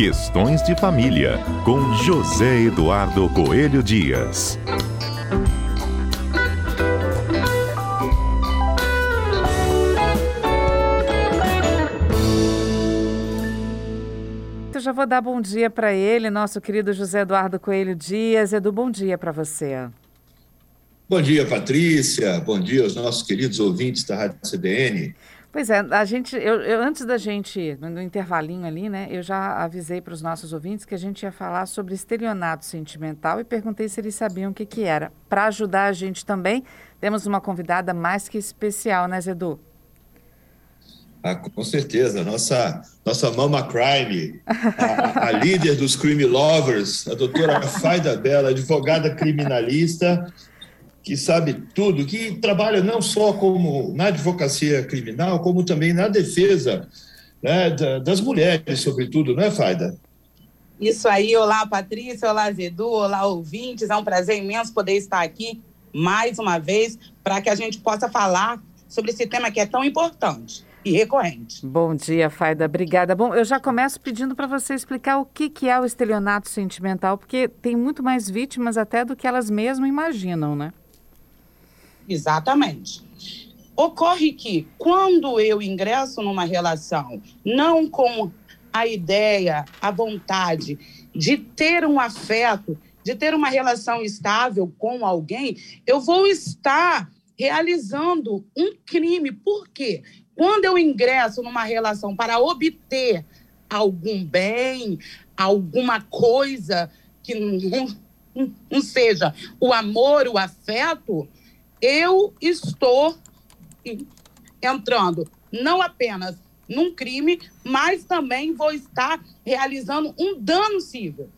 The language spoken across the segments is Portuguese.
Questões de Família, com José Eduardo Coelho Dias. Eu já vou dar bom dia para ele, nosso querido José Eduardo Coelho Dias. Edu, bom dia para você. Bom dia, Patrícia. Bom dia aos nossos queridos ouvintes da Rádio CBN. Pois é, a gente, eu, eu, antes da gente, no intervalinho ali, né, eu já avisei para os nossos ouvintes que a gente ia falar sobre estelionato sentimental e perguntei se eles sabiam o que, que era. Para ajudar a gente também, temos uma convidada mais que especial, né, Zedu? Ah, com certeza, nossa, nossa mama crime, a, a líder dos crime lovers, a doutora Faida Bela, advogada criminalista, que sabe tudo, que trabalha não só como na advocacia criminal, como também na defesa né, das mulheres, sobretudo, não é, Faida? Isso aí, olá Patrícia, olá Zedu, olá ouvintes, é um prazer imenso poder estar aqui mais uma vez para que a gente possa falar sobre esse tema que é tão importante e recorrente. Bom dia, Faida, obrigada. Bom, eu já começo pedindo para você explicar o que, que é o estelionato sentimental, porque tem muito mais vítimas até do que elas mesmas imaginam, né? Exatamente. Ocorre que quando eu ingresso numa relação, não com a ideia, a vontade de ter um afeto, de ter uma relação estável com alguém, eu vou estar realizando um crime. Por quê? Quando eu ingresso numa relação para obter algum bem, alguma coisa que não, não seja o amor, o afeto, eu estou entrando não apenas num crime, mas também vou estar realizando um dano civil,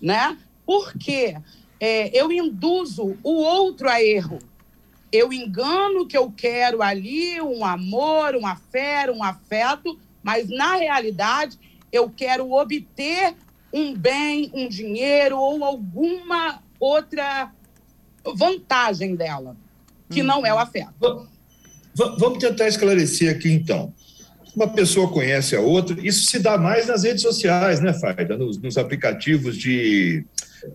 né? Porque é, eu induzo o outro a erro. Eu engano que eu quero ali um amor, um afeto, um afeto, mas na realidade eu quero obter um bem, um dinheiro ou alguma outra vantagem dela que não é o afeto. Vamos tentar esclarecer aqui, então. Uma pessoa conhece a outra, isso se dá mais nas redes sociais, né, Faida? Nos, nos aplicativos de,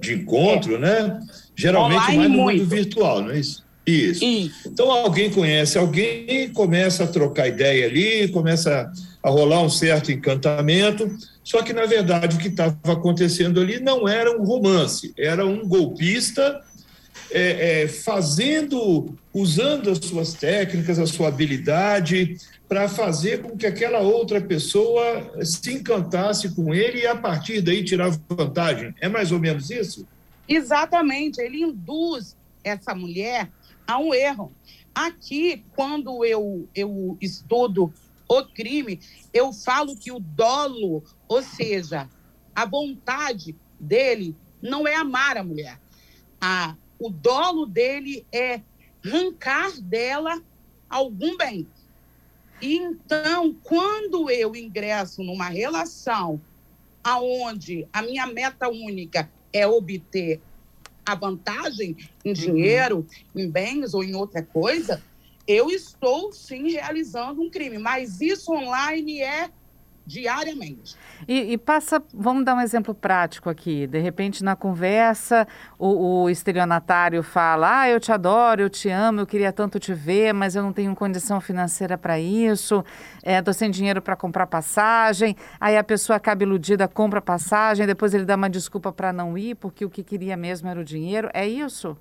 de encontro, é. né? Geralmente Online mais no muito. mundo virtual, não é isso? isso? Isso. Então alguém conhece alguém, começa a trocar ideia ali, começa a rolar um certo encantamento, só que na verdade o que estava acontecendo ali não era um romance, era um golpista é, é, fazendo, usando as suas técnicas, a sua habilidade, para fazer com que aquela outra pessoa se encantasse com ele e a partir daí tirar vantagem. É mais ou menos isso? Exatamente. Ele induz essa mulher a um erro. Aqui, quando eu, eu estudo o crime, eu falo que o dolo, ou seja, a vontade dele, não é amar a mulher. A o dolo dele é arrancar dela algum bem. Então, quando eu ingresso numa relação aonde a minha meta única é obter a vantagem em uhum. dinheiro, uhum. em bens ou em outra coisa, eu estou sim realizando um crime. Mas isso online é diariamente. E, e, passa, vamos dar um exemplo prático aqui. De repente, na conversa, o, o estelionatário fala: Ah, eu te adoro, eu te amo, eu queria tanto te ver, mas eu não tenho condição financeira para isso, estou é, sem dinheiro para comprar passagem. Aí a pessoa acaba iludida, compra passagem, depois ele dá uma desculpa para não ir, porque o que queria mesmo era o dinheiro. É isso?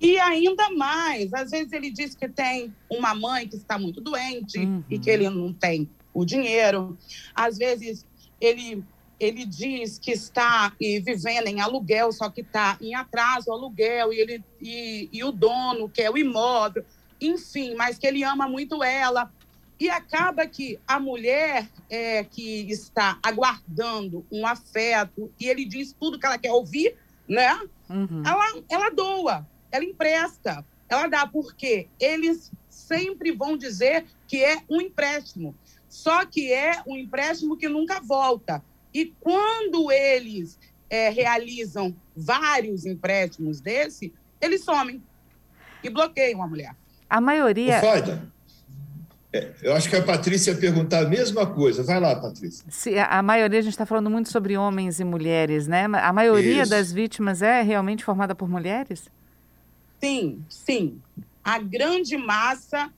E ainda mais, às vezes ele diz que tem uma mãe que está muito doente uhum. e que ele não tem o dinheiro. Às vezes, ele, ele diz que está e, vivendo em aluguel, só que está em atraso o aluguel, e, ele, e, e o dono quer o imóvel, enfim, mas que ele ama muito ela. E acaba que a mulher é, que está aguardando um afeto, e ele diz tudo que ela quer ouvir, né? Uhum. Ela, ela doa, ela empresta, ela dá, porque eles sempre vão dizer que é um empréstimo. Só que é um empréstimo que nunca volta. E quando eles é, realizam vários empréstimos desse, eles somem e bloqueiam a mulher. A maioria. É, eu acho que a Patrícia ia perguntar a mesma coisa. Vai lá, Patrícia. Se, a, a maioria, a gente está falando muito sobre homens e mulheres, né? A maioria Isso. das vítimas é realmente formada por mulheres? Sim, sim. A grande massa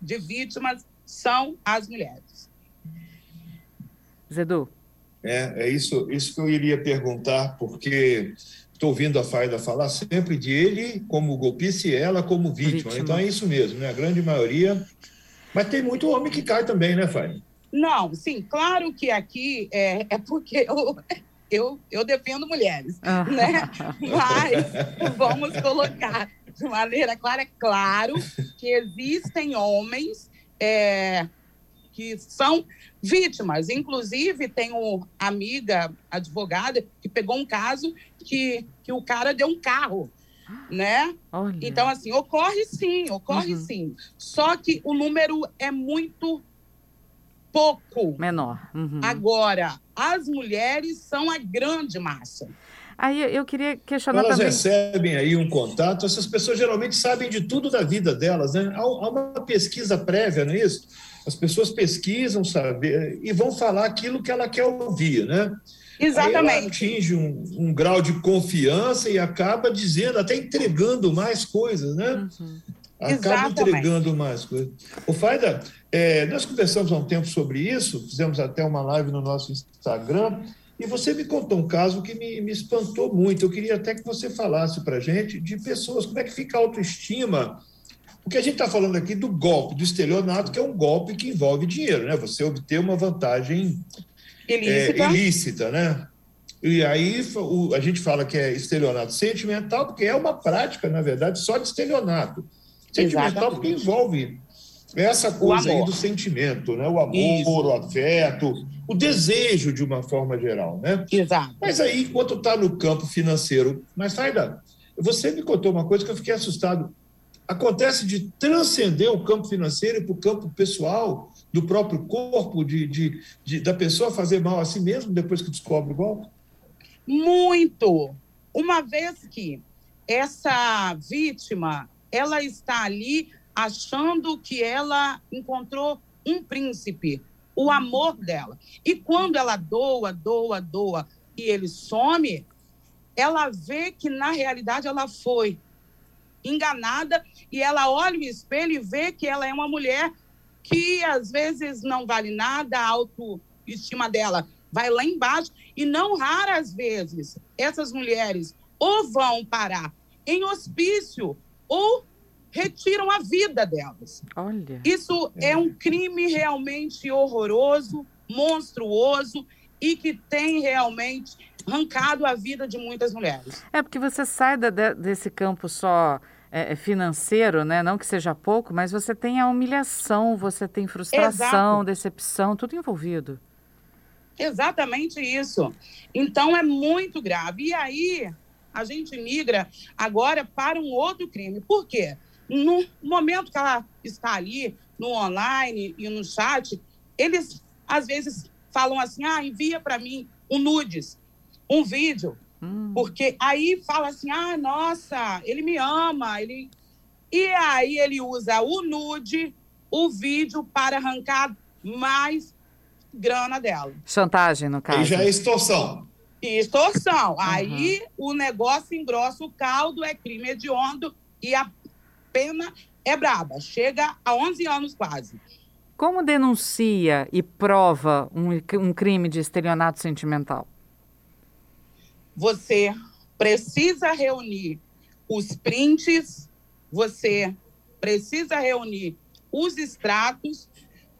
de vítimas são as mulheres. Zedu. É, é isso, isso que eu iria perguntar, porque estou ouvindo a Faida falar sempre de ele como golpista e ela como vítima. vítima. Então é isso mesmo, né? A grande maioria mas tem muito homem que cai também, né, Fábio? Não, sim, claro que aqui é, é porque eu, eu, eu defendo mulheres, ah. né? Mas vamos colocar de maneira clara, é claro que existem homens é, que são vítimas. Inclusive, tenho amiga advogada que pegou um caso que, que o cara deu um carro né? Olha. Então, assim, ocorre sim, ocorre uhum. sim. Só que o número é muito pouco. Menor. Uhum. Agora, as mulheres são a grande massa. Aí eu queria questionar Elas também... recebem aí um contato, essas pessoas geralmente sabem de tudo da vida delas, né? Há uma pesquisa prévia, não é isso? As pessoas pesquisam, saber e vão falar aquilo que ela quer ouvir, né? Exatamente. atinge um, um, grau de confiança e acaba dizendo, até entregando mais coisas, né? Uhum. Acaba Exatamente. entregando mais coisas. O Faida, é, nós conversamos há um tempo sobre isso, fizemos até uma live no nosso Instagram, e você me contou um caso que me, me espantou muito. Eu queria até que você falasse para a gente de pessoas, como é que fica a autoestima porque a gente está falando aqui do golpe, do estelionato, que é um golpe que envolve dinheiro, né? Você obter uma vantagem ilícita. É, ilícita, né? E aí o, a gente fala que é estelionato sentimental, porque é uma prática, na verdade, só de estelionato. Sentimental Exatamente. porque envolve essa coisa aí do sentimento, né? O amor, Isso. o afeto, o desejo de uma forma geral, né? Exato. Mas aí, enquanto está no campo financeiro, mas Faida, você me contou uma coisa que eu fiquei assustado. Acontece de transcender o campo financeiro para o campo pessoal, do próprio corpo, de, de, de, da pessoa fazer mal a si mesmo depois que descobre o golpe? Muito! Uma vez que essa vítima ela está ali achando que ela encontrou um príncipe, o amor dela. E quando ela doa, doa, doa e ele some, ela vê que na realidade ela foi enganada e ela olha o espelho e vê que ela é uma mulher que às vezes não vale nada, a autoestima dela vai lá embaixo, e não raras vezes essas mulheres ou vão parar em hospício ou retiram a vida delas. Olha. Isso é, um crime realmente horroroso, monstruoso e que tem realmente arrancado a vida de muitas mulheres. É porque você sai da, desse campo só é, é, financeiro, né? Não que seja pouco, mas você tem a humilhação, você tem frustração, Exato. decepção, tudo envolvido. Exatamente isso. Então é muito grave. E aí a gente migra agora para um outro crime. Por quê? No momento que ela está ali no online e no chat, eles às vezes falam assim: ah, envia para mim um nudes, um vídeo. Hum. Porque aí fala assim: ah, nossa, ele me ama. Ele... E aí ele usa o nude, o vídeo, para arrancar mais grana dela. Chantagem, no caso. Aí já é extorsão. Extorsão. Uhum. Aí o negócio engrossa o caldo, é crime hediondo e a pena é braba. Chega a 11 anos quase. Como denuncia e prova um, um crime de estelionato sentimental? você precisa reunir os prints, você precisa reunir os extratos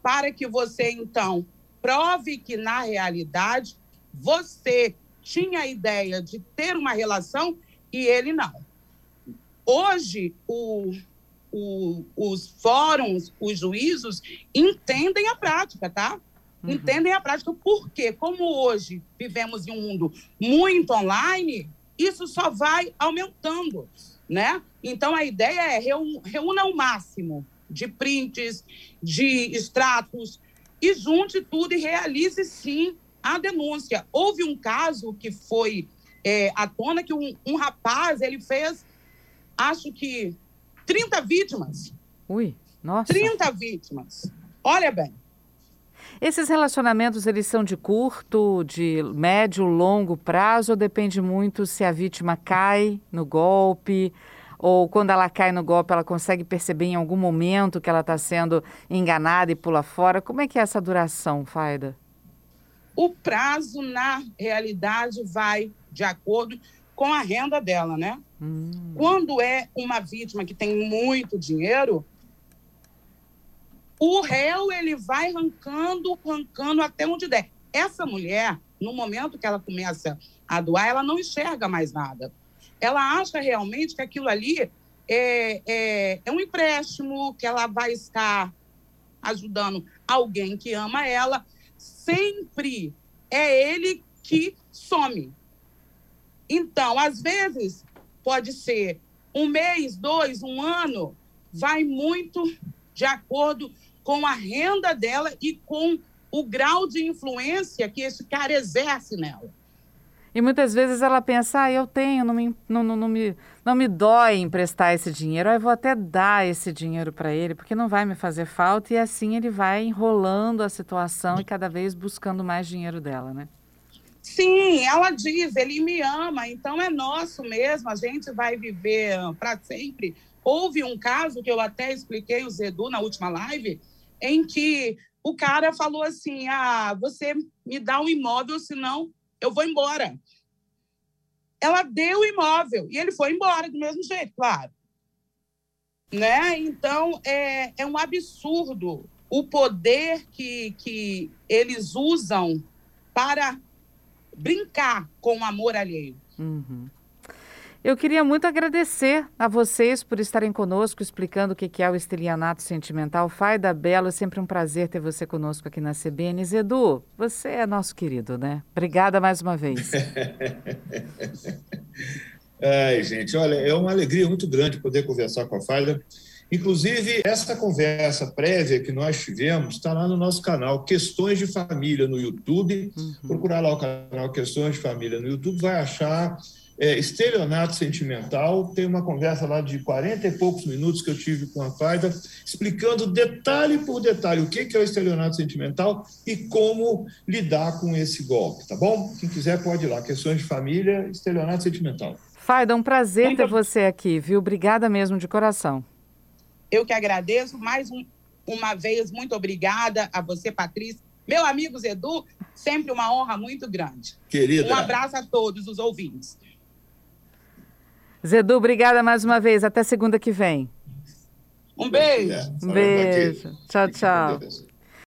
para que você, então, prove que, na realidade, você tinha a ideia de ter uma relação e ele não. Hoje, o, o, os fóruns, os juízos entendem a prática, tá? uhum. entendem a prática. Porque, como hoje vivemos em um mundo muito online, isso só vai aumentando, né? Então, a ideia é reúna o máximo de prints, de extratos, e junte tudo e realize, sim, a denúncia. Houve um caso que foi é, à tona que um, um rapaz, ele fez, acho que, 30 vítimas. Ui, nossa. 30 vítimas. Olha bem. Esses relacionamentos, eles são de curto, de médio, longo prazo, ou depende muito se a vítima cai no golpe, ou quando ela cai no golpe, ela consegue perceber em algum momento que ela está sendo enganada e pula fora? Como é que é essa duração, Faida? O prazo, na realidade, vai de acordo com a renda dela, né? Hum. Quando é uma vítima que tem muito dinheiro, o réu ele vai arrancando, arrancando até onde der. Essa mulher, no momento que ela começa a doar, ela não enxerga mais nada. Ela acha realmente que aquilo ali é, é, é um empréstimo, que ela vai estar ajudando alguém que ama ela. Sempre é ele que some. Então, às vezes, pode ser um mês, dois, um ano, vai muito de acordo com a renda dela e com o grau de influência que esse cara exerce nela. E muitas vezes ela pensa, ah, eu tenho, não me, não, não, não me, não me dói emprestar esse dinheiro, eu vou até dar esse dinheiro para ele, porque não vai me fazer falta, e assim ele vai enrolando a situação e cada vez buscando mais dinheiro dela, né? Sim, ela diz, ele me ama, então é nosso mesmo, a gente vai viver para sempre. Houve um caso que eu até expliquei o Zedu na última live, em que o cara falou assim: ah, você me dá um imóvel, senão eu vou embora. Ela deu o imóvel e ele foi embora do mesmo jeito, claro. Né? Então, é, é um absurdo o poder que, que eles usam para brincar com o amor alheio. Uhum. Eu queria muito agradecer a vocês por estarem conosco, explicando o que é o estelionato sentimental. Faida Belo, é sempre um prazer ter você conosco aqui na CBN. Edu, você é nosso querido, né? Obrigada mais uma vez. Ai, gente, olha, é uma alegria muito grande poder conversar com a Faida. Inclusive, essa conversa prévia que nós tivemos está lá no nosso canal Questões de Família no YouTube. Uhum. Procurar lá o canal Questões de Família no YouTube, vai achar é, estelionato sentimental. Tem uma conversa lá de 40 e poucos minutos que eu tive com a Faida, explicando detalhe por detalhe o que é o estelionato sentimental e como lidar com esse golpe, tá bom? Quem quiser pode ir lá. Questões de família, estelionato sentimental. Faida, um prazer muito... ter você aqui, viu? Obrigada mesmo de coração. Eu que agradeço. Mais um, uma vez, muito obrigada a você, Patrícia. Meu amigo Zedu, sempre uma honra muito grande. Querida. Um abraço a todos os ouvintes. Zedu, obrigada mais uma vez. Até segunda que vem. Um beijo. Um beijo. Tchau, tchau.